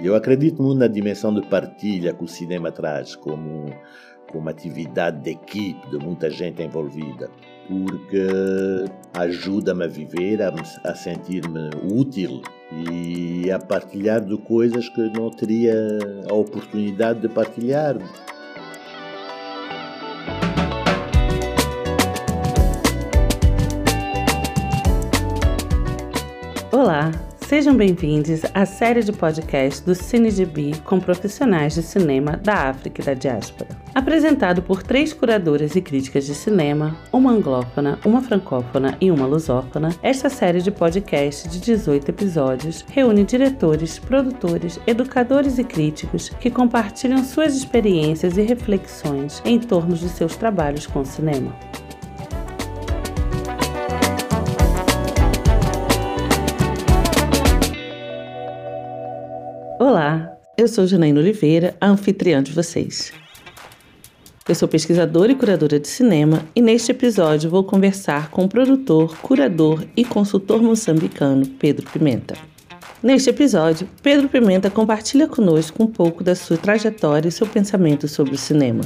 Eu acredito muito na dimensão de partilha que o cinema traz, como, como atividade de equipe, de muita gente envolvida, porque ajuda-me a viver, a, a sentir-me útil e a partilhar de coisas que não teria a oportunidade de partilhar. Sejam bem-vindos à série de podcast do CineGB com profissionais de cinema da África e da diáspora. Apresentado por três curadoras e críticas de cinema, uma anglófona, uma francófona e uma lusófona, esta série de podcast de 18 episódios reúne diretores, produtores, educadores e críticos que compartilham suas experiências e reflexões em torno de seus trabalhos com cinema. Olá, eu sou Janaína Oliveira, a anfitriã de vocês. Eu sou pesquisadora e curadora de cinema e neste episódio vou conversar com o produtor, curador e consultor moçambicano Pedro Pimenta. Neste episódio, Pedro Pimenta compartilha conosco um pouco da sua trajetória e seu pensamento sobre o cinema.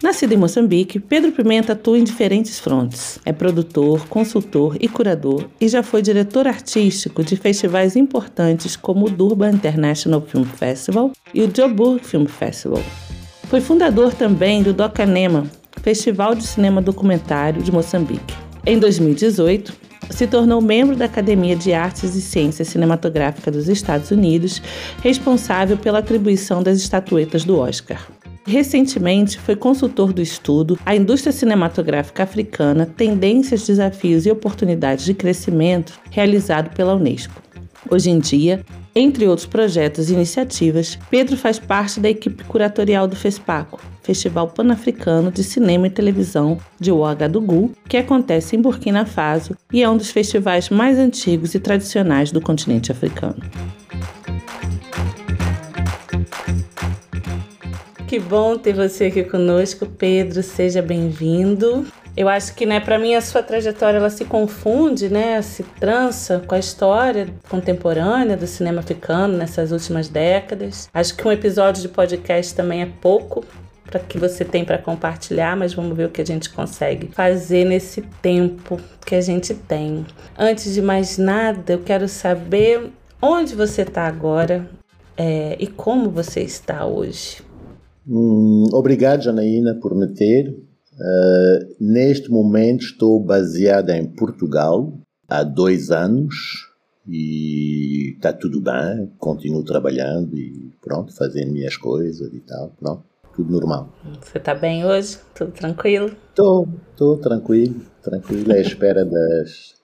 Nascido em Moçambique, Pedro Pimenta atua em diferentes frontes. É produtor, consultor e curador e já foi diretor artístico de festivais importantes como o Durban International Film Festival e o Joburg Film Festival. Foi fundador também do Docanema, Festival de Cinema Documentário de Moçambique. Em 2018, se tornou membro da Academia de Artes e Ciências Cinematográficas dos Estados Unidos, responsável pela atribuição das estatuetas do Oscar. Recentemente, foi consultor do estudo A Indústria Cinematográfica Africana, Tendências, Desafios e Oportunidades de Crescimento, realizado pela Unesco. Hoje em dia, entre outros projetos e iniciativas, Pedro faz parte da equipe curatorial do FESPACO, Festival Pan-Africano de Cinema e Televisão de Ouagadougou, que acontece em Burkina Faso e é um dos festivais mais antigos e tradicionais do continente africano. Que bom ter você aqui conosco, Pedro. Seja bem-vindo. Eu acho que, né, para mim a sua trajetória ela se confunde, né, se trança com a história contemporânea do cinema africano nessas últimas décadas. Acho que um episódio de podcast também é pouco para que você tem para compartilhar, mas vamos ver o que a gente consegue fazer nesse tempo que a gente tem. Antes de mais nada, eu quero saber onde você está agora é, e como você está hoje. Hum, obrigado, Janaína, por me ter. Uh, neste momento estou baseada em Portugal há dois anos e está tudo bem, continuo trabalhando e pronto, fazendo minhas coisas e tal, pronto, tudo normal. Você está bem hoje? Tudo tranquilo? Estou, estou tranquilo, tranquilo, à espera das,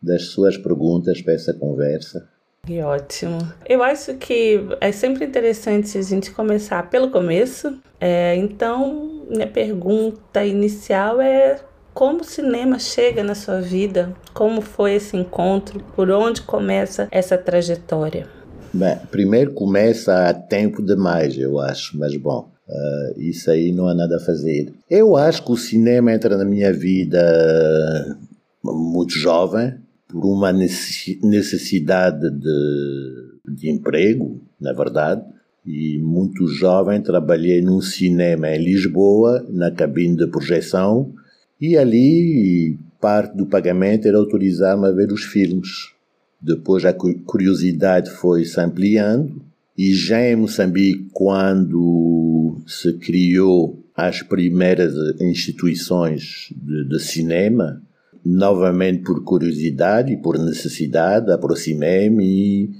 das suas perguntas para essa conversa. Que ótimo. Eu acho que é sempre interessante a gente começar pelo começo. É, então, minha pergunta inicial é como o cinema chega na sua vida? Como foi esse encontro? Por onde começa essa trajetória? Bem, primeiro começa há tempo demais, eu acho, mas bom, uh, isso aí não há nada a fazer. Eu acho que o cinema entra na minha vida muito jovem, por uma necessidade de, de emprego, na verdade, e muito jovem trabalhei num cinema em Lisboa, na cabine de projeção, e ali parte do pagamento era autorizar-me a ver os filmes. Depois a curiosidade foi se ampliando, e já em Moçambique, quando se criou as primeiras instituições de, de cinema, novamente por curiosidade e por necessidade, aproximei-me e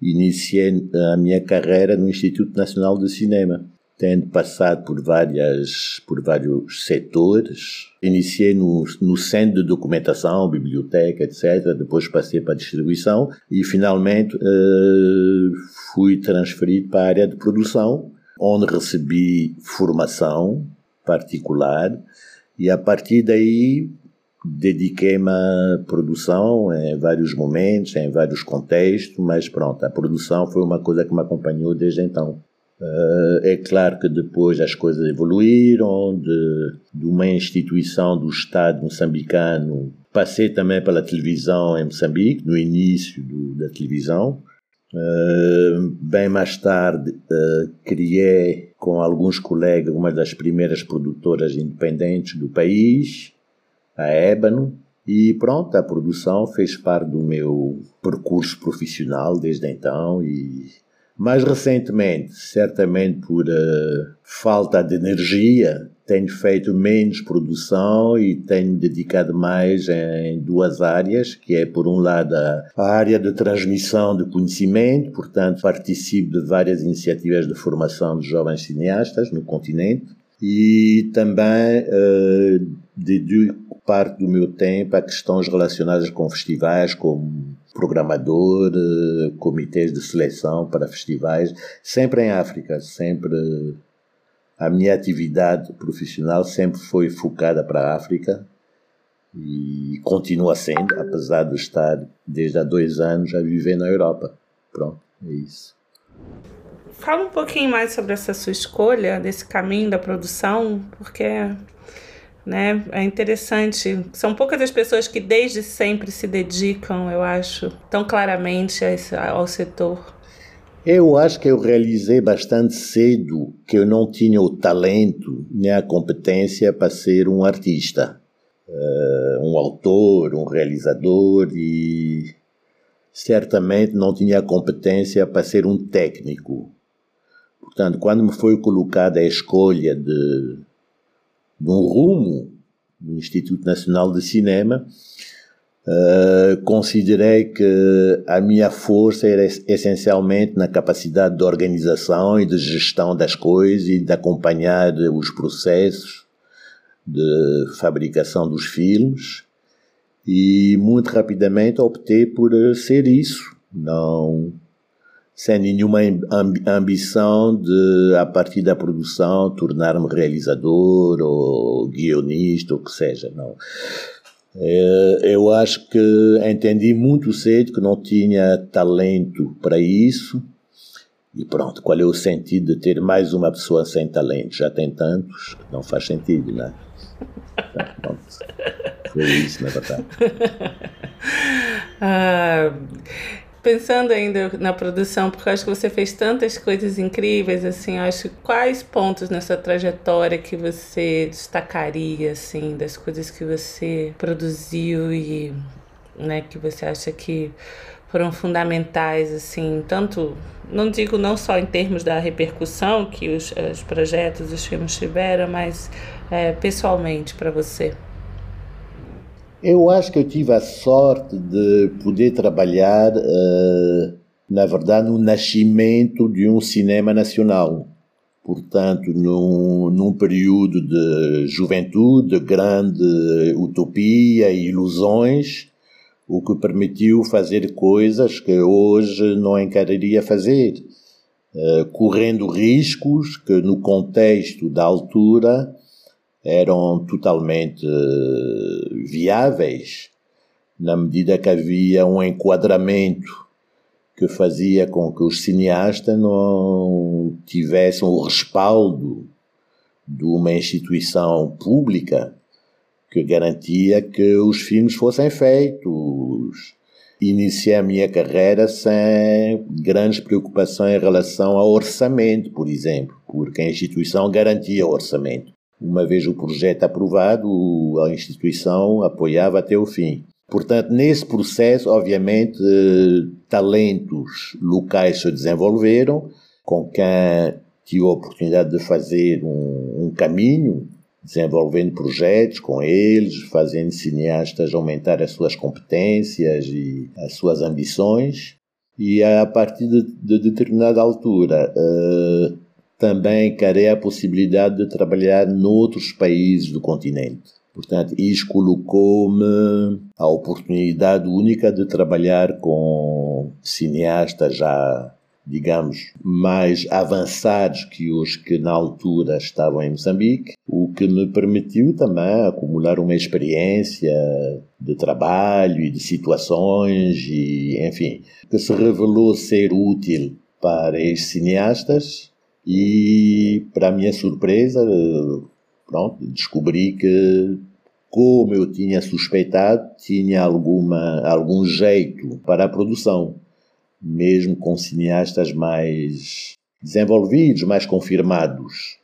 iniciei a minha carreira no Instituto Nacional de Cinema, tendo passado por várias por vários setores. Iniciei no, no centro de documentação, biblioteca, etc. Depois passei para a distribuição e finalmente uh, fui transferido para a área de produção, onde recebi formação particular e a partir daí dediquei-me à produção em vários momentos, em vários contextos, mas pronto, a produção foi uma coisa que me acompanhou desde então. Uh, é claro que depois as coisas evoluíram, de, de uma instituição do Estado moçambicano, passei também pela televisão em Moçambique, no início do, da televisão, Uh, bem mais tarde, uh, criei com alguns colegas uma das primeiras produtoras independentes do país, a Ébano, e pronto, a produção fez parte do meu percurso profissional desde então e mais recentemente, certamente por uh, falta de energia, tenho feito menos produção e tenho dedicado mais em duas áreas, que é por um lado a área de transmissão de conhecimento, portanto participo de várias iniciativas de formação de jovens cineastas no continente e também uh, dedico parte do meu tempo a questões relacionadas com festivais como programador, eh, comitês de seleção para festivais, sempre em África, sempre a minha atividade profissional sempre foi focada para a África e continua sendo, apesar de estar desde há dois anos a viver na Europa. Pronto, é isso. Fala um pouquinho mais sobre essa sua escolha, desse caminho da produção, porque né? É interessante. São poucas as pessoas que desde sempre se dedicam, eu acho, tão claramente ao setor. Eu acho que eu realizei bastante cedo que eu não tinha o talento nem a competência para ser um artista, uh, um autor, um realizador e certamente não tinha a competência para ser um técnico. Portanto, quando me foi colocada a escolha de de um rumo do Instituto Nacional de Cinema, uh, considerei que a minha força era essencialmente na capacidade de organização e de gestão das coisas e de acompanhar os processos de fabricação dos filmes e muito rapidamente optei por ser isso, não sem nenhuma ambição de, a partir da produção, tornar-me realizador ou guionista, ou o que seja, não. É, eu acho que entendi muito cedo que não tinha talento para isso. E pronto, qual é o sentido de ter mais uma pessoa sem talento? Já tem tantos que não faz sentido, não é? Foi isso, na verdade. ah, pensando ainda na produção, porque eu acho que você fez tantas coisas incríveis, assim, acho quais pontos nessa trajetória que você destacaria, assim, das coisas que você produziu e, né, que você acha que foram fundamentais, assim, tanto, não digo não só em termos da repercussão que os, os projetos, os filmes tiveram, mas é, pessoalmente para você. Eu acho que eu tive a sorte de poder trabalhar, uh, na verdade, no nascimento de um cinema nacional. Portanto, num, num período de juventude, de grande utopia e ilusões, o que permitiu fazer coisas que hoje não encararia fazer, uh, correndo riscos que, no contexto da altura, eram totalmente eh, viáveis, na medida que havia um enquadramento que fazia com que os cineastas não tivessem o respaldo de uma instituição pública que garantia que os filmes fossem feitos. Iniciei a minha carreira sem grandes preocupações em relação ao orçamento, por exemplo, porque a instituição garantia o orçamento. Uma vez o projeto aprovado, a instituição apoiava até o fim. Portanto, nesse processo, obviamente, talentos locais se desenvolveram, com quem tive a oportunidade de fazer um, um caminho, desenvolvendo projetos com eles, fazendo cineastas aumentar as suas competências e as suas ambições. E a partir de, de determinada altura, uh, também encarei a possibilidade de trabalhar noutros países do continente. Portanto, isso colocou-me a oportunidade única de trabalhar com cineastas já, digamos, mais avançados que os que na altura estavam em Moçambique, o que me permitiu também acumular uma experiência de trabalho e de situações e, enfim, que se revelou ser útil para esses cineastas e, para minha surpresa, pronto, descobri que, como eu tinha suspeitado, tinha alguma, algum jeito para a produção. mesmo com cineastas mais desenvolvidos, mais confirmados.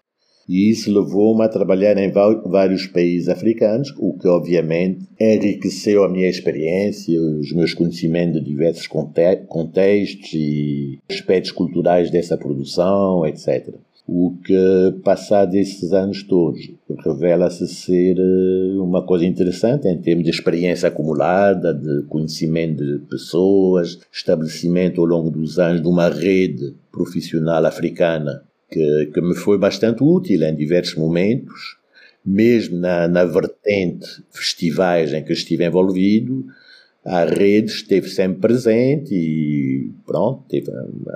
E isso levou-me a trabalhar em vários países africanos, o que obviamente enriqueceu a minha experiência, os meus conhecimentos de diversos contextos e aspectos culturais dessa produção, etc. O que, passados esses anos todos, revela-se ser eh, uma coisa interessante em termos de experiência acumulada, de conhecimento de pessoas, estabelecimento ao longo dos anos de uma rede profissional africana que, que me foi bastante útil em diversos momentos, mesmo na, na vertente festivais em que estive envolvido, a rede esteve sempre presente e pronto, teve,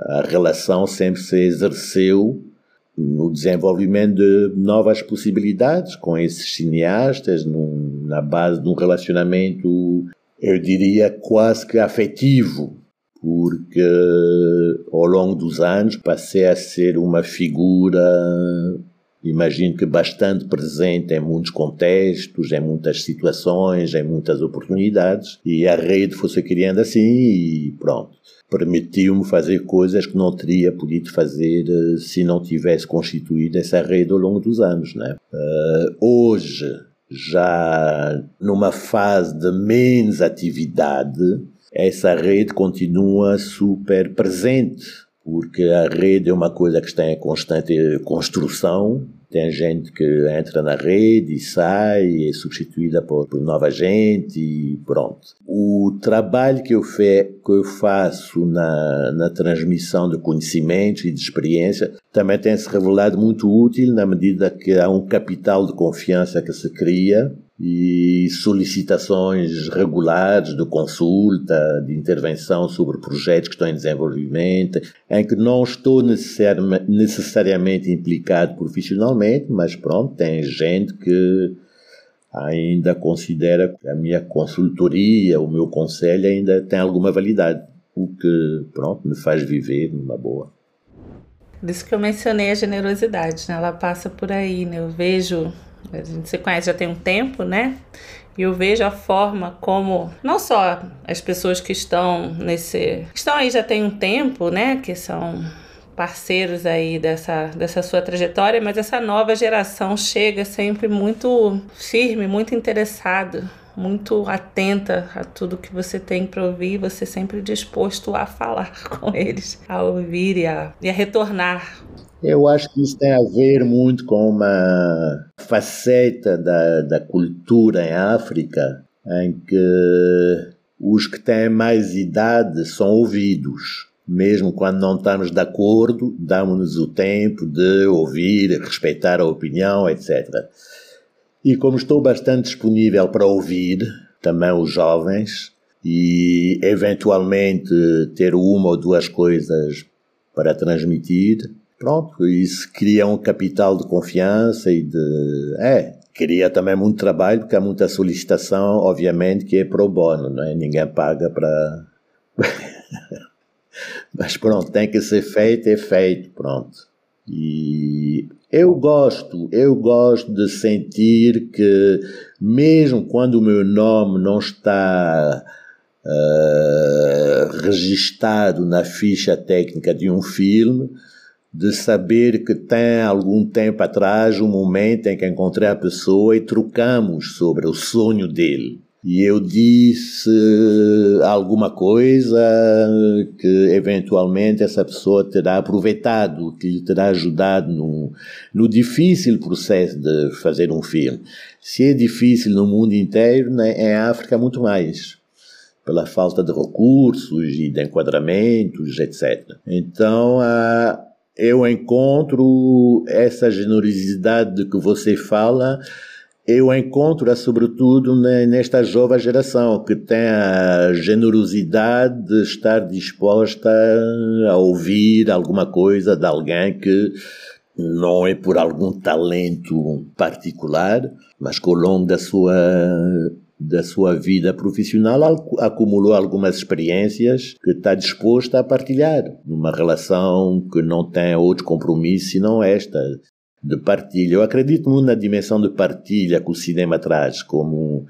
a relação sempre se exerceu no desenvolvimento de novas possibilidades com esses cineastas, num, na base de um relacionamento, eu diria, quase que afetivo, porque ao longo dos anos passei a ser uma figura, imagino que bastante presente em muitos contextos, em muitas situações, em muitas oportunidades, e a rede foi-se criando assim e pronto. Permitiu-me fazer coisas que não teria podido fazer eh, se não tivesse constituído essa rede ao longo dos anos. Né? Uh, hoje, já numa fase de menos atividade, essa rede continua super presente, porque a rede é uma coisa que está em constante construção. Tem gente que entra na rede e sai, é substituída por, por nova gente e pronto. O trabalho que eu, fe, que eu faço na, na transmissão de conhecimentos e de experiência também tem se revelado muito útil na medida que há um capital de confiança que se cria e solicitações regulares de consulta, de intervenção sobre projetos que estão em desenvolvimento, em que não estou necessariamente implicado profissionalmente, mas pronto, tem gente que ainda considera que a minha consultoria, o meu conselho ainda tem alguma validade, o que, pronto, me faz viver numa boa. Por isso que eu mencionei a generosidade, né? Ela passa por aí, né? Eu vejo a gente se conhece já tem um tempo, né? E eu vejo a forma como não só as pessoas que estão nesse. estão aí já tem um tempo, né? Que são parceiros aí dessa, dessa sua trajetória, mas essa nova geração chega sempre muito firme, muito interessado, muito atenta a tudo que você tem para ouvir, você sempre disposto a falar com eles, a ouvir e a, e a retornar eu acho que isso tem a ver muito com uma faceta da, da cultura em África em que os que têm mais idade são ouvidos. Mesmo quando não estamos de acordo, damos-nos o tempo de ouvir, respeitar a opinião, etc. E como estou bastante disponível para ouvir também os jovens e eventualmente ter uma ou duas coisas para transmitir, Pronto, isso cria um capital de confiança e de. É, cria também muito trabalho, porque há muita solicitação, obviamente, que é pro bono, não é? Ninguém paga para. Mas pronto, tem que ser feito, é feito, pronto. E eu gosto, eu gosto de sentir que, mesmo quando o meu nome não está uh, registado na ficha técnica de um filme, de saber que tem algum tempo atrás um momento em que encontrei a pessoa e trocamos sobre o sonho dele. E eu disse alguma coisa que eventualmente essa pessoa terá aproveitado, que lhe terá ajudado no, no difícil processo de fazer um filme. Se é difícil no mundo inteiro, né, em África muito mais pela falta de recursos e de enquadramentos, etc. Então, a, eu encontro essa generosidade de que você fala, eu encontro-a sobretudo nesta jovem geração que tem a generosidade de estar disposta a ouvir alguma coisa de alguém que não é por algum talento particular, mas que ao longo da sua da sua vida profissional acumulou algumas experiências que está disposto a partilhar numa relação que não tem outro compromisso senão esta de partilha. Eu acredito muito na dimensão de partilha que o cinema traz como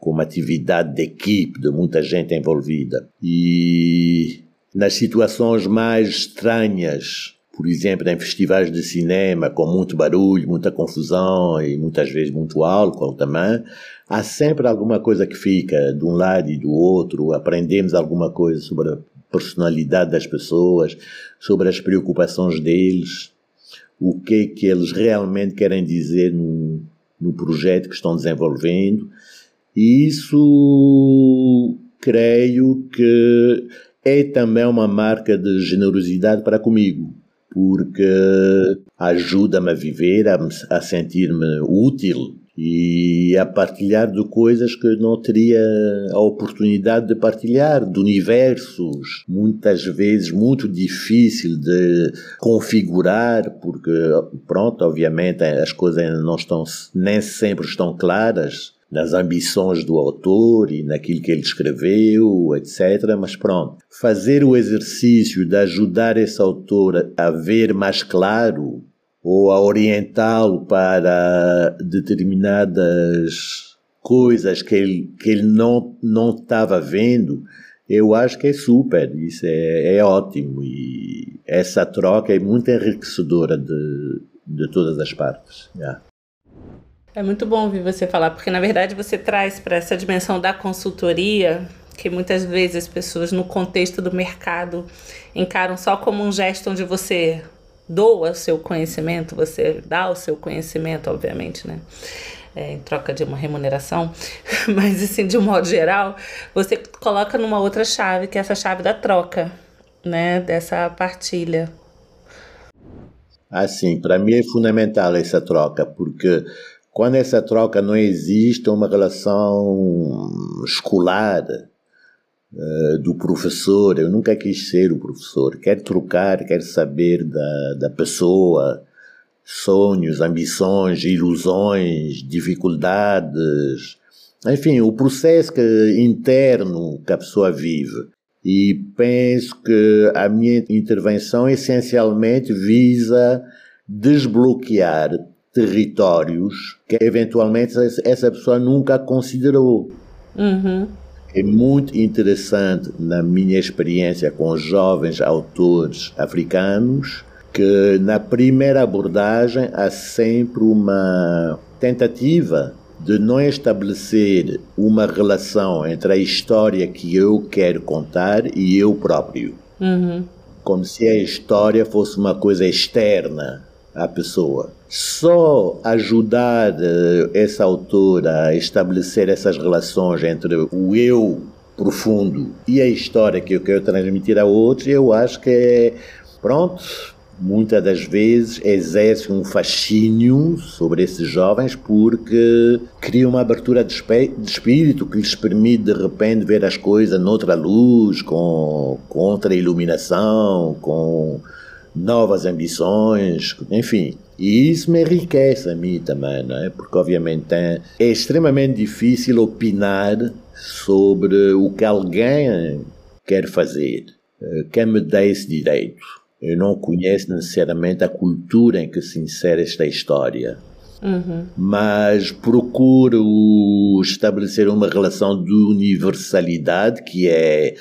como atividade de equipe, de muita gente envolvida. E nas situações mais estranhas, por exemplo, em festivais de cinema com muito barulho, muita confusão e muitas vezes muito álcool também, há sempre alguma coisa que fica de um lado e do outro, aprendemos alguma coisa sobre a personalidade das pessoas, sobre as preocupações deles, o que é que eles realmente querem dizer no, no projeto que estão desenvolvendo. E isso creio que é também uma marca de generosidade para comigo, porque ajuda-me a viver, a, a sentir-me útil e a partilhar de coisas que não teria a oportunidade de partilhar, de universos, muitas vezes muito difícil de configurar, porque, pronto, obviamente as coisas não estão, nem sempre estão claras nas ambições do autor e naquilo que ele escreveu, etc. Mas pronto, fazer o exercício de ajudar esse autor a ver mais claro ou a orientá-lo para determinadas coisas que ele, que ele não não estava vendo, eu acho que é super, isso é, é ótimo e essa troca é muito enriquecedora de, de todas as partes. Yeah. É muito bom ouvir você falar, porque na verdade você traz para essa dimensão da consultoria que muitas vezes as pessoas no contexto do mercado encaram só como um gesto onde você doa o seu conhecimento, você dá o seu conhecimento, obviamente, né? É, em troca de uma remuneração, mas assim, de um modo geral, você coloca numa outra chave, que é essa chave da troca, né? Dessa partilha. Assim, para mim é fundamental essa troca, porque quando essa troca não existe, uma relação escolar uh, do professor, eu nunca quis ser o professor, quero trocar, quero saber da, da pessoa, sonhos, ambições, ilusões, dificuldades, enfim, o processo que, interno que a pessoa vive. E penso que a minha intervenção essencialmente visa desbloquear territórios que eventualmente essa pessoa nunca considerou. Uhum. É muito interessante, na minha experiência com jovens autores africanos, que na primeira abordagem há sempre uma tentativa de não estabelecer uma relação entre a história que eu quero contar e eu próprio. Uhum. Como se a história fosse uma coisa externa à pessoa. Só ajudar uh, essa autora a estabelecer essas relações entre o eu profundo e a história que eu quero transmitir a outros, eu acho que é, pronto, muitas das vezes exerce um fascínio sobre esses jovens porque cria uma abertura de, de, espírito que lhes permite de repente ver as coisas noutra luz, com, com outra iluminação, com novas ambições, enfim. E isso me enriquece a mim também, não é? Porque, obviamente, é, extremamente difícil opinar sobre o que alguém quer fazer. Eh, quem me dá esse direito? Eu não conheço necessariamente a cultura em que se insere esta história. Uhum. Mas procuro estabelecer uma relação de universalidade, que é,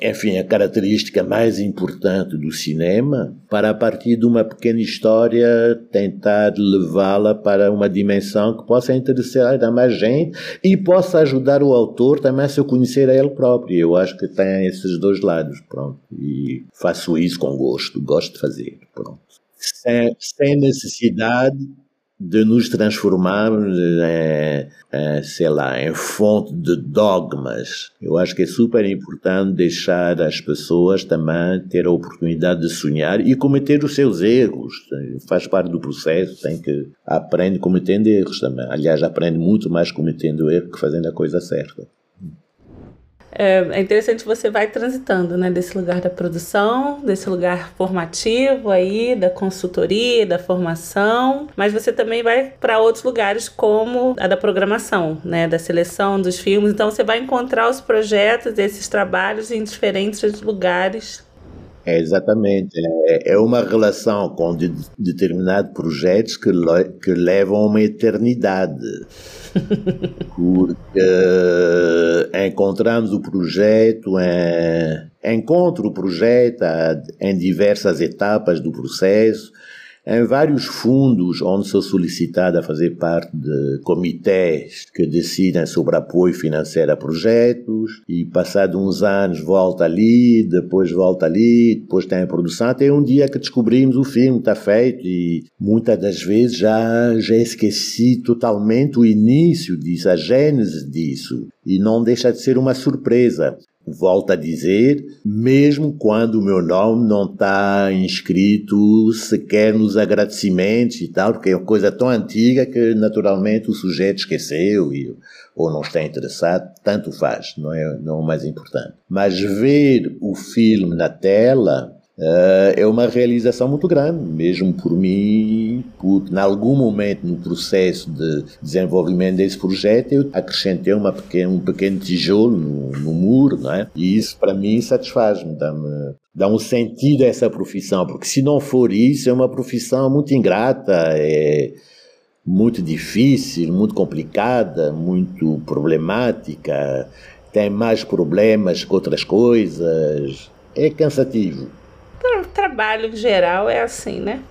enfim, a característica mais importante do cinema, para a partir de uma pequena história tentar levá-la para uma dimensão que possa interessar a mais gente e possa ajudar o autor também a se conhecer a ele próprio. Eu acho que tem esses dois lados, pronto. E faço isso com gosto, gosto de fazer, pronto. Sem, sem necessidade de nos transformarmos em, em, sei lá, em fonte de dogmas. Eu acho que é super importante deixar as pessoas também ter a oportunidade de sonhar e cometer os seus erros. Faz parte do processo, tem que aprender cometendo erros também. Aliás, aprende muito mais cometendo erro que fazendo a coisa certa é, é interessante você vai transitando, né, desse lugar da produção, desse lugar formativo aí, da consultoria, da formação, mas você também vai para outros lugares como a da programação, né, da seleção dos filmes. Então você vai encontrar os projetos, esses trabalhos em diferentes lugares é, exatamente. É, é uma relação com de, determinados projetos que, que levam a uma eternidade. Porque uh, encontramos o projeto em, encontro o projeto em diversas etapas do processo, em vários fundos onde sou solicitado a fazer parte de comitês que decidem sobre apoio financeiro a projetos e passado uns anos volta ali, depois volta ali, depois tem a produção, até um dia que descobrimos o filme está feito e muitas das vezes já, já esqueci totalmente o início disso, a gênese disso e não deixa de ser uma surpresa. Volto a dizer, mesmo quando o meu nome não está inscrito sequer nos agradecimentos e tal, porque é uma coisa tão antiga que naturalmente o sujeito esqueceu e, ou não está interessado, tanto faz, não é, não é o mais importante. Mas ver o filme na tela é uma realização muito grande, mesmo por mim, porque em algum momento no processo de desenvolvimento desse projeto eu acrescentei uma um pequeno tijolo no, no muro, não é? E isso para mim satisfaz-me, dá-me dá um sentido a essa profissão, porque se não for isso é uma profissão muito ingrata, é muito difícil, muito complicada, muito problemática, tem mais problemas que outras coisas, é cansativo trabalho geral é assim, né?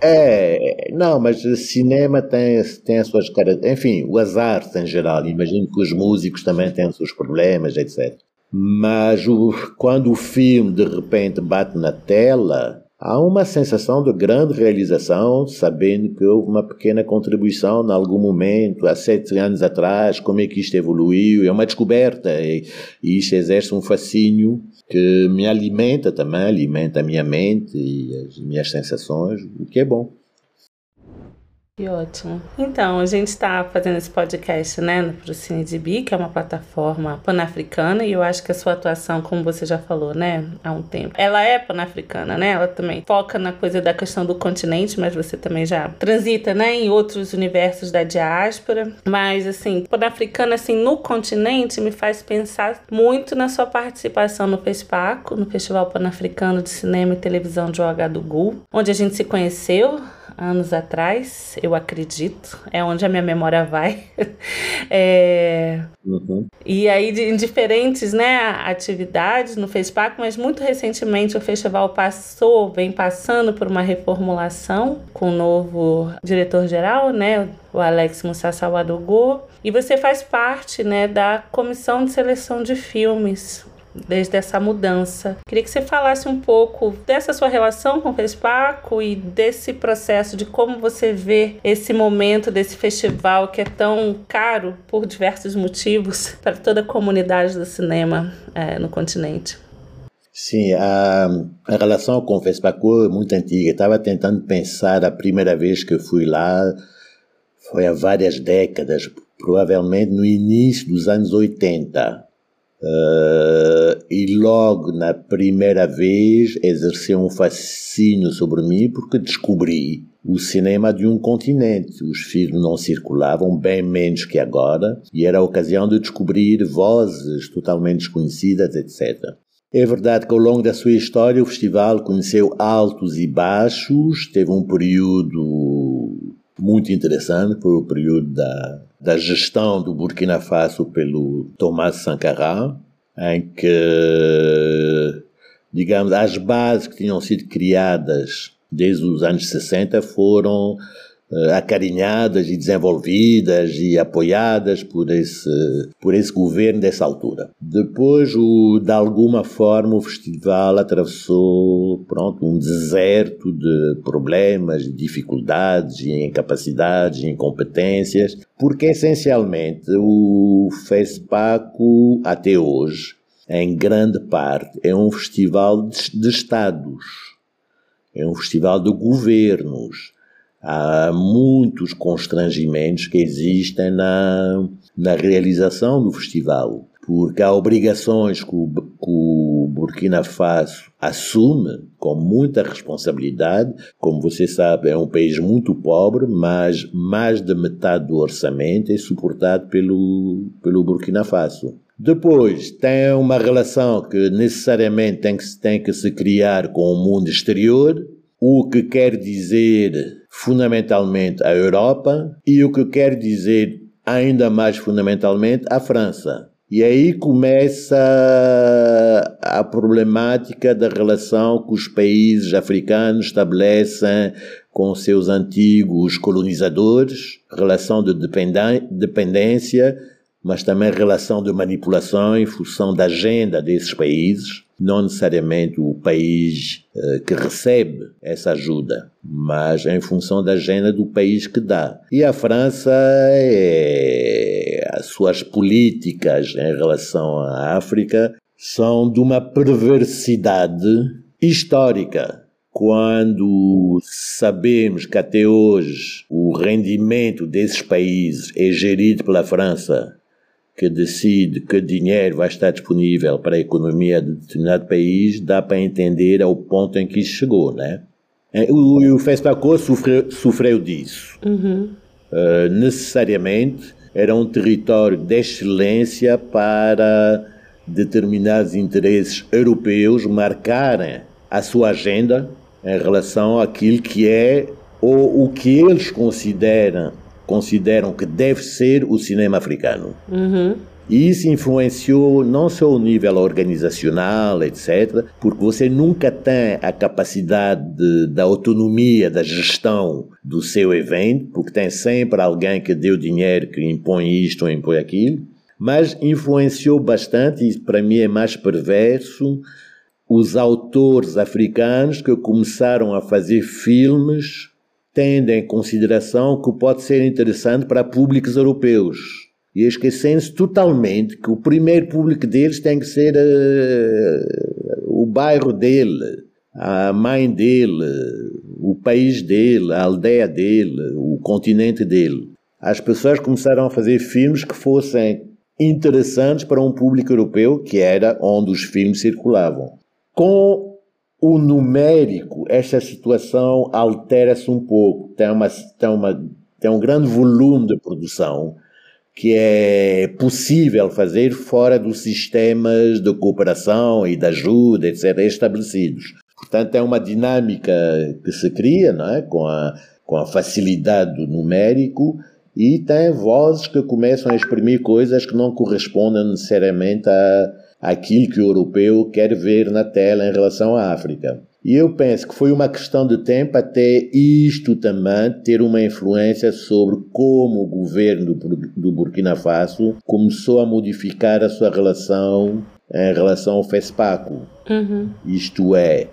É, não, mas cinema tem, tem as suas características. Enfim, o azar em geral. Imagino que os músicos também têm os seus problemas, etc. Mas o, quando o filme de repente bate na tela, há uma sensação de grande realização, sabendo que houve uma pequena contribuição em algum momento, há sete anos atrás, como é que isto evoluiu. É uma descoberta e, e isto exerce um fascínio que me alimenta também, alimenta a minha mente e as minhas sensações, o que é bom. Que ótimo. Então, a gente está fazendo esse podcast, né, para o CineDB, que é uma plataforma pan-africana, e eu acho que a sua atuação, como você já falou, né, há um tempo, ela é pan-africana, né? Ela também foca na coisa da questão do continente, mas você também já transita, né, em outros universos da diáspora. Mas, assim, pan-africana, assim, no continente, me faz pensar muito na sua participação no FESPACO, no Festival Pan-Africano de Cinema e Televisão de Ouagadougou, onde a gente se conheceu anos atrás, eu acredito. É onde a minha memória vai. é... Uhum. E aí, de, em diferentes né, atividades no FESPAC, mas muito recentemente o festival passou, vem passando por uma reformulação com o novo diretor-geral, né, o Alex Moussa Sawadogo. E você faz parte né, da comissão de seleção de filmes desde essa mudança. Queria que você falasse um pouco dessa sua relação com o FESPACO e desse processo de como você vê esse momento desse festival que é tão caro por diversos motivos para toda a comunidade do cinema é, no continente. Sim, a, a relação com o FESPACO é muito antiga. Estava tentando pensar a primeira vez que fui lá, foi há várias décadas, provavelmente no início dos anos 80. Uh, e logo na primeira vez exerceu um fascínio sobre mim porque descobri o cinema de um continente. Os filmes não circulavam, bem menos que agora, e era a ocasião de descobrir vozes totalmente desconhecidas, etc. É verdade que ao longo da sua história o festival conheceu altos e baixos, teve um período muito interessante, foi o período da da gestão do Burkina Faso pelo Tomás Sankara, em que, digamos, as bases que tinham sido criadas desde os anos 60 foram uh, acarinhadas e desenvolvidas e apoiadas por esse, por esse governo dessa altura. Depois, o, de alguma forma, o festival atravessou pronto, um deserto de problemas, dificuldades, incapacidades, incompetências, porque essencialmente o FESPACO, até hoje, em grande parte, é um festival de, Estados, é um festival de governos. Há muitos constrangimentos que existem na, na realização do festival, porque há obrigações que o, que o Burkina Faso assume com muita responsabilidade. Como você sabe, é um país muito pobre, mas mais de metade do orçamento é suportado pelo, pelo Burkina Faso. Depois, tem uma relação que necessariamente tem que, tem que se criar com o mundo exterior, o que quer dizer fundamentalmente a Europa e o que quer dizer ainda mais fundamentalmente a França. E aí começa a problemática da relação que os países africanos estabelecem com seus antigos colonizadores, relação de dependência, mas também relação de manipulação em função da agenda desses países, não necessariamente o país uh, que recebe essa ajuda, mas em função da agenda do país que dá. E a França, é, as suas políticas em relação à África são de uma perversidade histórica quando sabemos que até hoje o rendimento desses países é gerido pela França, que decide que dinheiro vai estar disponível para a economia de determinado país, dá para entender ao ponto em que isso chegou, né? É, o, o FESPACO sofreu, sofreu disso. Uhum. Uh, necessariamente era um território de excelência para determinados interesses europeus marcarem a sua agenda em relação àquilo que é ou o que eles consideram consideram que deve ser o cinema africano. Uhum. E isso influenciou não só o nível organizacional, etc., porque você nunca tem a capacidade de, da autonomia da gestão do seu evento, porque tem sempre alguém que deu dinheiro, que impõe isto ou impõe aquilo, mas influenciou bastante, e para mim é mais perverso, os autores africanos que começaram a fazer filmes tendo em consideração que pode ser interessante para públicos europeus e esquecendo-se totalmente que o primeiro público deles tem que ser uh, o bairro dele, a mãe dele, o país dele, a aldeia dele, o continente dele. As pessoas começaram a fazer filmes que fossem interessantes para um público europeu, que era onde os filmes circulavam. Com o numérico, esta situação altera-se um pouco. Tem, uma, tem, uma, tem um grande volume de produção que é possível fazer fora dos sistemas de cooperação e de ajuda, etc., estabelecidos. Portanto, é uma dinâmica que se cria não é? com, a, com a facilidade do numérico e tem vozes que começam a exprimir coisas que não correspondem necessariamente a aquilo que o europeu quer ver na tela em relação à África. E eu penso que foi uma questão de tempo até isto também ter uma influência sobre como o governo do Burkina Faso começou a modificar a sua relação em relação ao FESPACO. Uhum. Isto é,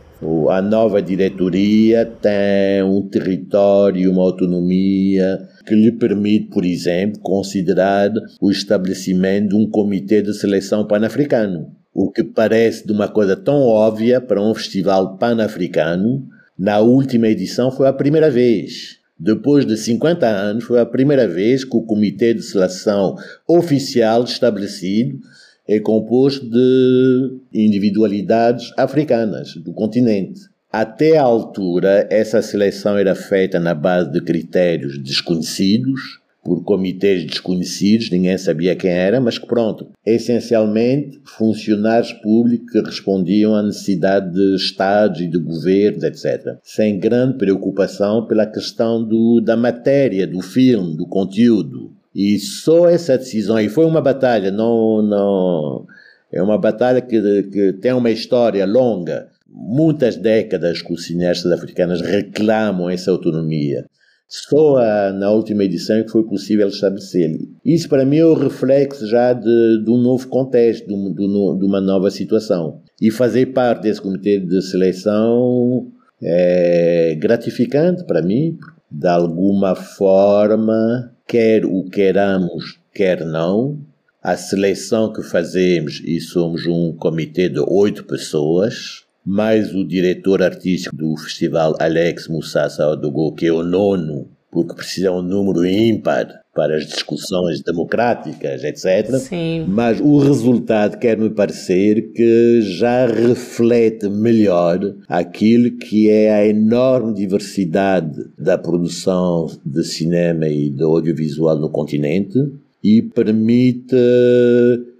a nova diretoria tem um território, uma autonomia que lhe permite, por exemplo, considerar o estabelecimento de um comitê de seleção pan-africano. O que parece de uma coisa tão óbvia para um festival pan-africano, na última edição foi a primeira vez. Depois de 50 anos, foi a primeira vez que o comitê de seleção oficial estabelecido é composto de individualidades africanas do continente. Até a altura, essa seleção era feita na base de critérios desconhecidos, por comitês desconhecidos, ninguém sabia quem era, mas que pronto, essencialmente funcionários públicos que respondiam à necessidade de estados e de governos, etc. Sem grande preocupação pela questão do, da matéria, do filme, do conteúdo. E só essa decisão, e foi uma batalha, não, não, é uma batalha que, que tem uma história longa, muitas décadas que os cineastas africanos reclamam essa autonomia. Só a, na última edição é que foi possível estabelecer. Isso para mim é o reflexo já de, de um novo contexto, de, de, de uma nova situação. E fazer parte desse comitê de seleção é gratificante para mim, de alguma forma quer o queiramos, quer não, a seleção que fazemos, e somos um comitê de oito pessoas, mais o diretor artístico do festival, Alex Moussassa Odogo, que é o nono, porque precisa um número ímpar para as discussões democráticas, etc. Sim. Mas o resultado quer-me parecer que já reflete melhor aquilo que é a enorme diversidade da produção de cinema e de audiovisual no continente e permite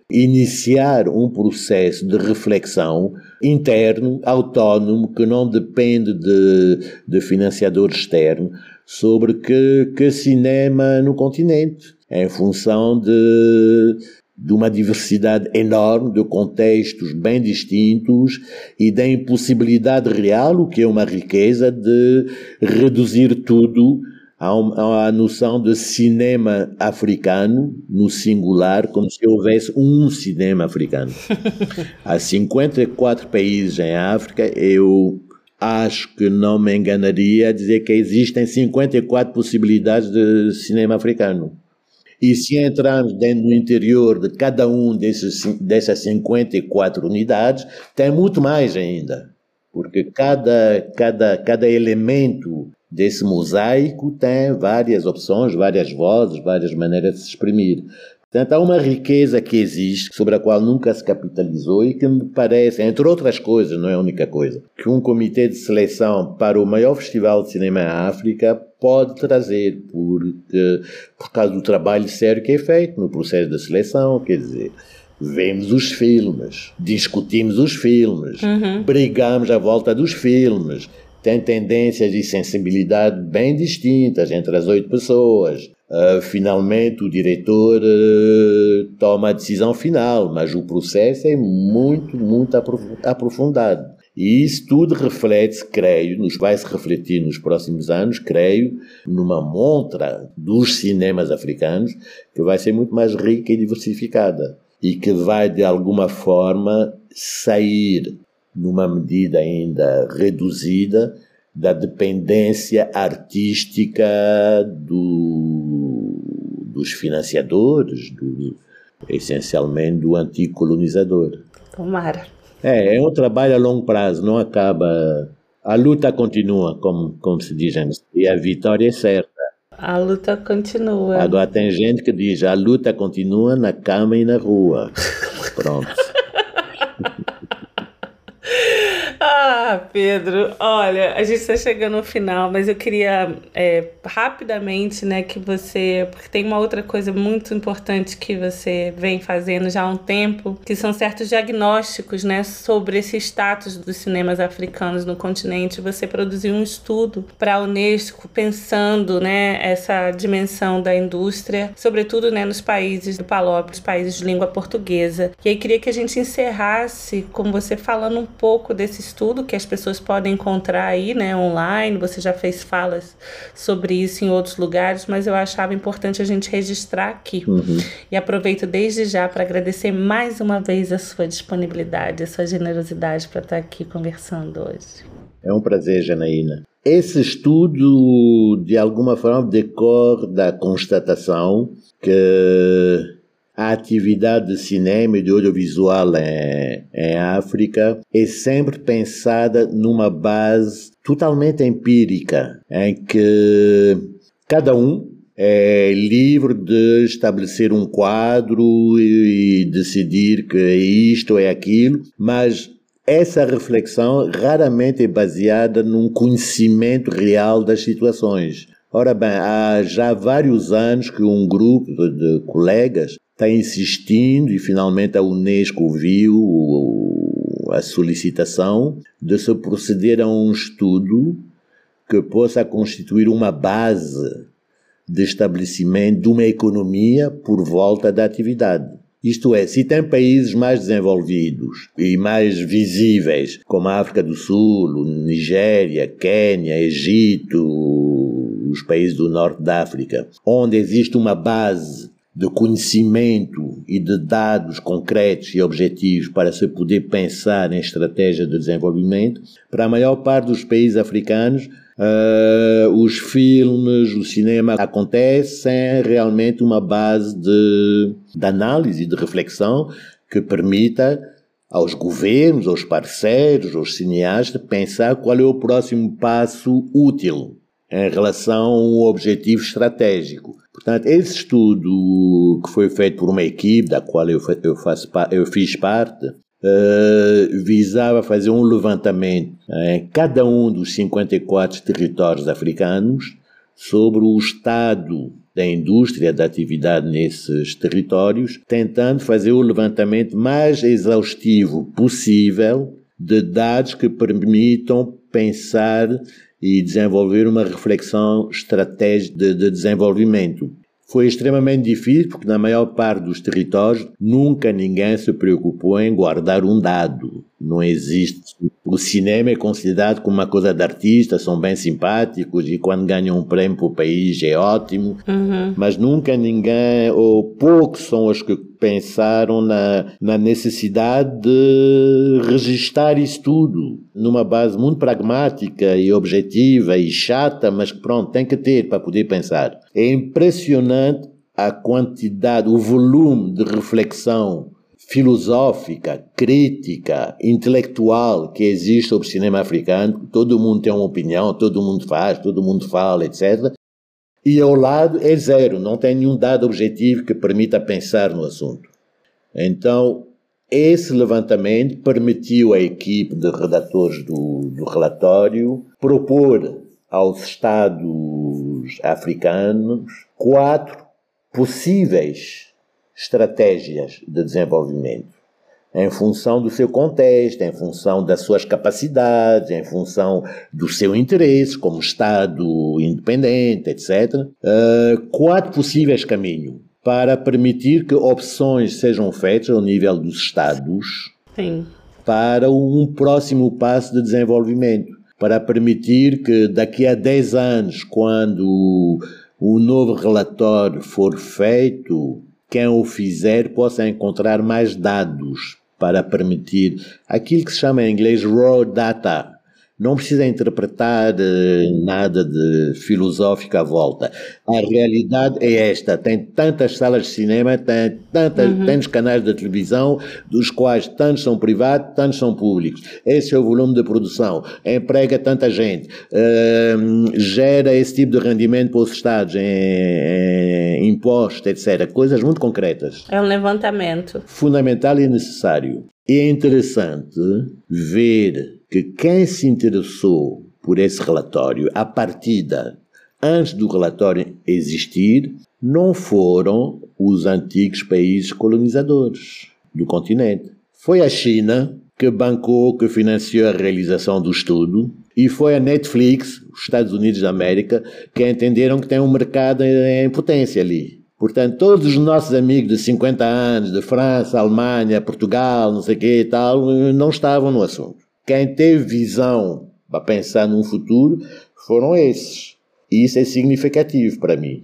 iniciar um processo de reflexão interno, autónomo, que não depende de, de financiador externo, sobre que, que cinema no continente, em função de de uma diversidade enorme de contextos bem distintos e da impossibilidade real, o que é uma riqueza, de reduzir tudo à, noção de cinema africano, no singular, como se houvesse um cinema africano. Há 54 países em África, eu acho que não me enganaria a dizer que existem 54 possibilidades de cinema africano. E se entrarmos dentro do interior de cada um desses, dessas 54 unidades, tem muito mais ainda. Porque cada, cada, cada elemento desse mosaico tem várias opções, várias vozes, várias maneiras de se exprimir. Portanto, há uma riqueza que existe, sobre a qual nunca se capitalizou e que me parece, entre outras coisas, não é a única coisa, que um comitê de seleção para o maior festival de cinema em África pode trazer, porque, por causa do trabalho sério que é feito no processo de seleção, quer dizer, vemos os filmes, discutimos os filmes, uhum. brigamos à volta dos filmes, tem tendências e sensibilidade bem distintas entre as oito pessoas. Uh, finalmente o diretor uh, toma a decisão final, mas o processo é muito, muito aprofundado. E isso tudo reflete-se, creio, nos vai se refletir nos próximos anos, creio, numa montra dos cinemas africanos que vai ser muito mais rica e diversificada e que vai de alguma forma sair numa medida ainda reduzida da dependência artística do, dos financiadores, do, essencialmente do antigo colonizador. Tomara. É, é um trabalho a longo prazo, não acaba. A luta continua, como, como se diz, e a vitória é certa. A luta continua. Agora tem gente que diz a luta continua na cama e na rua. Pronto. Ah, Pedro, olha, a gente está chegando ao final, mas eu queria é, rapidamente, né, que você. Porque tem uma outra coisa muito importante que você vem fazendo já há um tempo, que são certos diagnósticos, né, sobre esse status dos cinemas africanos no continente. Você produziu um estudo para a Unesco pensando, né, essa dimensão da indústria, sobretudo, né, nos países do PALOP, os países de língua portuguesa. E aí queria que a gente encerrasse com você falando um pouco desse estudo que as pessoas podem encontrar aí, né, online. Você já fez falas sobre isso em outros lugares, mas eu achava importante a gente registrar aqui. Uhum. E aproveito desde já para agradecer mais uma vez a sua disponibilidade, a sua generosidade para estar aqui conversando hoje. É um prazer, Janaína. Esse estudo, de alguma forma, decorre da constatação que a atividade de cinema e de audiovisual em, em África é sempre pensada numa base totalmente empírica, em que cada um é livre de estabelecer um quadro e decidir que é isto é aquilo, mas essa reflexão raramente é baseada num conhecimento real das situações. Ora bem, há já vários anos que um grupo de colegas está insistindo e finalmente a Unesco viu a solicitação de se proceder a um estudo que possa constituir uma base de estabelecimento de uma economia por volta da atividade. Isto é, se tem países mais desenvolvidos e mais visíveis, como a África do Sul, Nigéria, Quênia, Egito, os países do norte da África, onde existe uma base de conhecimento e de dados concretos e objetivos para se poder pensar em estratégias de desenvolvimento, para a maior parte dos países africanos, uh, os filmes, o cinema acontecem realmente uma base de, de análise, de reflexão que permita aos governos, aos parceiros, aos cineastas pensar qual é o próximo passo útil em relação a um objetivo estratégico. Portanto, esse estudo que foi feito por uma equipe da qual eu, eu, faço, eu fiz parte, uh, visava fazer um levantamento em cada um dos 54 territórios africanos sobre o estado da indústria da atividade nesses territórios, tentando fazer o levantamento mais exaustivo possível de dados que permitam pensar e desenvolver uma reflexão estratégica de, de desenvolvimento. foi extremamente difícil porque na maior parte dos territórios nunca ninguém se preocupou em guardar um dado. Não existe. O cinema é considerado como uma coisa de artista, são bem simpáticos e quando ganham um prêmio para o país é ótimo, uhum. mas nunca ninguém, ou poucos são os que pensaram na, na necessidade de registrar isso tudo numa base muito pragmática e objetiva e chata, mas que pronto, tem que ter para poder pensar. É impressionante a quantidade, o volume de reflexão filosófica, crítica, intelectual que existe sobre o cinema africano. Todo mundo tem uma opinião, todo mundo faz, todo mundo fala, etc. E ao lado é zero, não tem nenhum dado objetivo que permita pensar no assunto. Então, esse levantamento permitiu à equipe de redatores do, do relatório propor aos Estados africanos quatro possíveis estratégias de desenvolvimento, em função do seu contexto, em função das suas capacidades, em função do seu interesse como Estado independente, etc. Uh, eh, quatro possíveis caminhos para permitir que opções sejam feitas ao nível dos Estados Sim. para um próximo passo de desenvolvimento, para permitir que daqui a 10 anos, quando o novo relatório for feito, quem o fizer possa encontrar mais dados para permitir aquilo que se chama em inglês raw data, não precisa interpretar eh, nada de filosófico à volta. A realidade é esta: tem tantas salas de cinema, tem tantas, uhum. tantos canais de televisão, dos quais tantos são privados, tantos são públicos. Esse é o volume de produção. Emprega tanta gente, uh, gera esse tipo de rendimento para os Estados em, em impostos, etc. Coisas muito concretas. É um levantamento. Fundamental e necessário. É interessante ver que quem se interessou por esse relatório, a partida, antes do relatório existir, não foram os antigos países colonizadores do continente. Foi a China que bancou, que financiou a realização do estudo, e foi a Netflix, os Estados Unidos da América, que entenderam que tem um mercado em potência ali. Portanto, todos os nossos amigos de 50 anos, de França, Alemanha, Portugal, não sei o que e tal, não estavam no assunto. Quem teve visão para pensar num futuro foram esses. E isso é significativo para mim.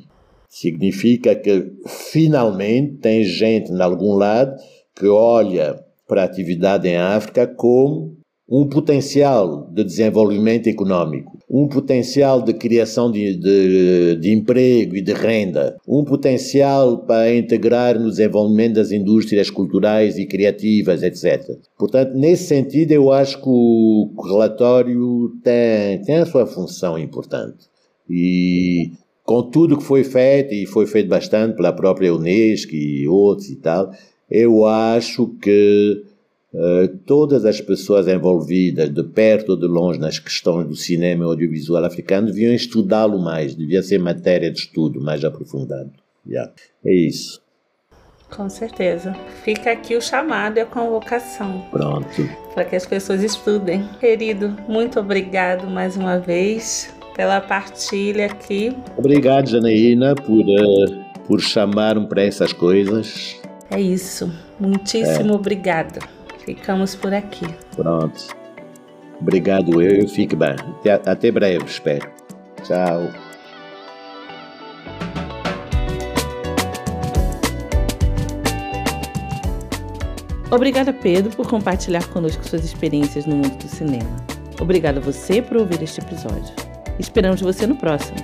Significa que finalmente tem gente em algum lado que olha para a atividade em África como um potencial de desenvolvimento econômico, um potencial de criação de, de, de, emprego e de renda, um potencial para integrar no desenvolvimento das indústrias culturais e criativas, etc. Portanto, nesse sentido, eu acho que o relatório tem, tem a sua função importante. E com tudo que foi feito, e foi feito bastante pela própria Unesco e outros e tal, eu acho que todas as pessoas envolvidas, de perto ou de longe, nas questões do cinema e audiovisual africano, deviam estudá-lo mais, devia ser matéria de estudo mais aprofundado. Yeah. É isso. Com certeza. Fica aqui o chamado e a convocação. Pronto. Para que as pessoas estudem. Querido, muito obrigado mais uma vez pela partilha aqui. Obrigado, Janaína, por, uh, por chamar-me para essas coisas. É isso. Muitíssimo é. obrigada. Ficamos por aqui. Pronto. Obrigado, eu, eu fico bem. Até, até breve, espero. Tchau. Obrigada, Pedro, por compartilhar conosco suas experiências no mundo do cinema. Obrigada a você por ouvir este episódio. Esperamos você no próximo.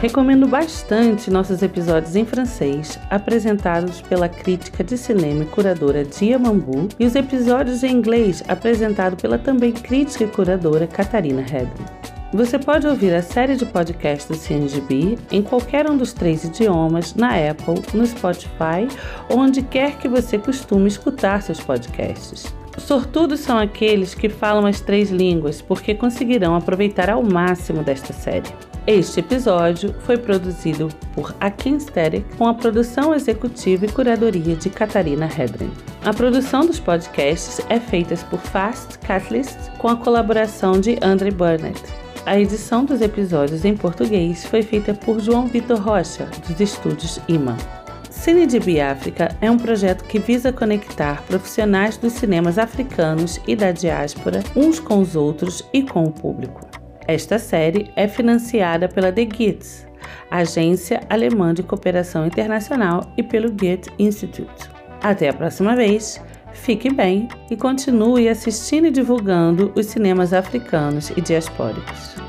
Recomendo bastante nossos episódios em francês, apresentados pela crítica de cinema e curadora Dia Mambu, e os episódios em inglês, apresentados pela também crítica e curadora Catarina Hedden. Você pode ouvir a série de podcasts do CNGB em qualquer um dos três idiomas, na Apple, no Spotify ou onde quer que você costume escutar seus podcasts. Sortudos são aqueles que falam as três línguas, porque conseguirão aproveitar ao máximo desta série. Este episódio foi produzido por Akin Aesthetic com a produção executiva e curadoria de Catarina Hedren. A produção dos podcasts é feita por Fast Catalyst com a colaboração de Andre Burnett. A edição dos episódios em português foi feita por João Vitor Rocha, dos estúdios IMA. Cine de Biáfrica é um projeto que visa conectar profissionais dos cinemas africanos e da diáspora uns com os outros e com o público. Esta série é financiada pela The Gits, agência alemã de cooperação internacional, e pelo Goethe Institute. Até a próxima vez, fique bem e continue assistindo e divulgando os cinemas africanos e diaspóricos.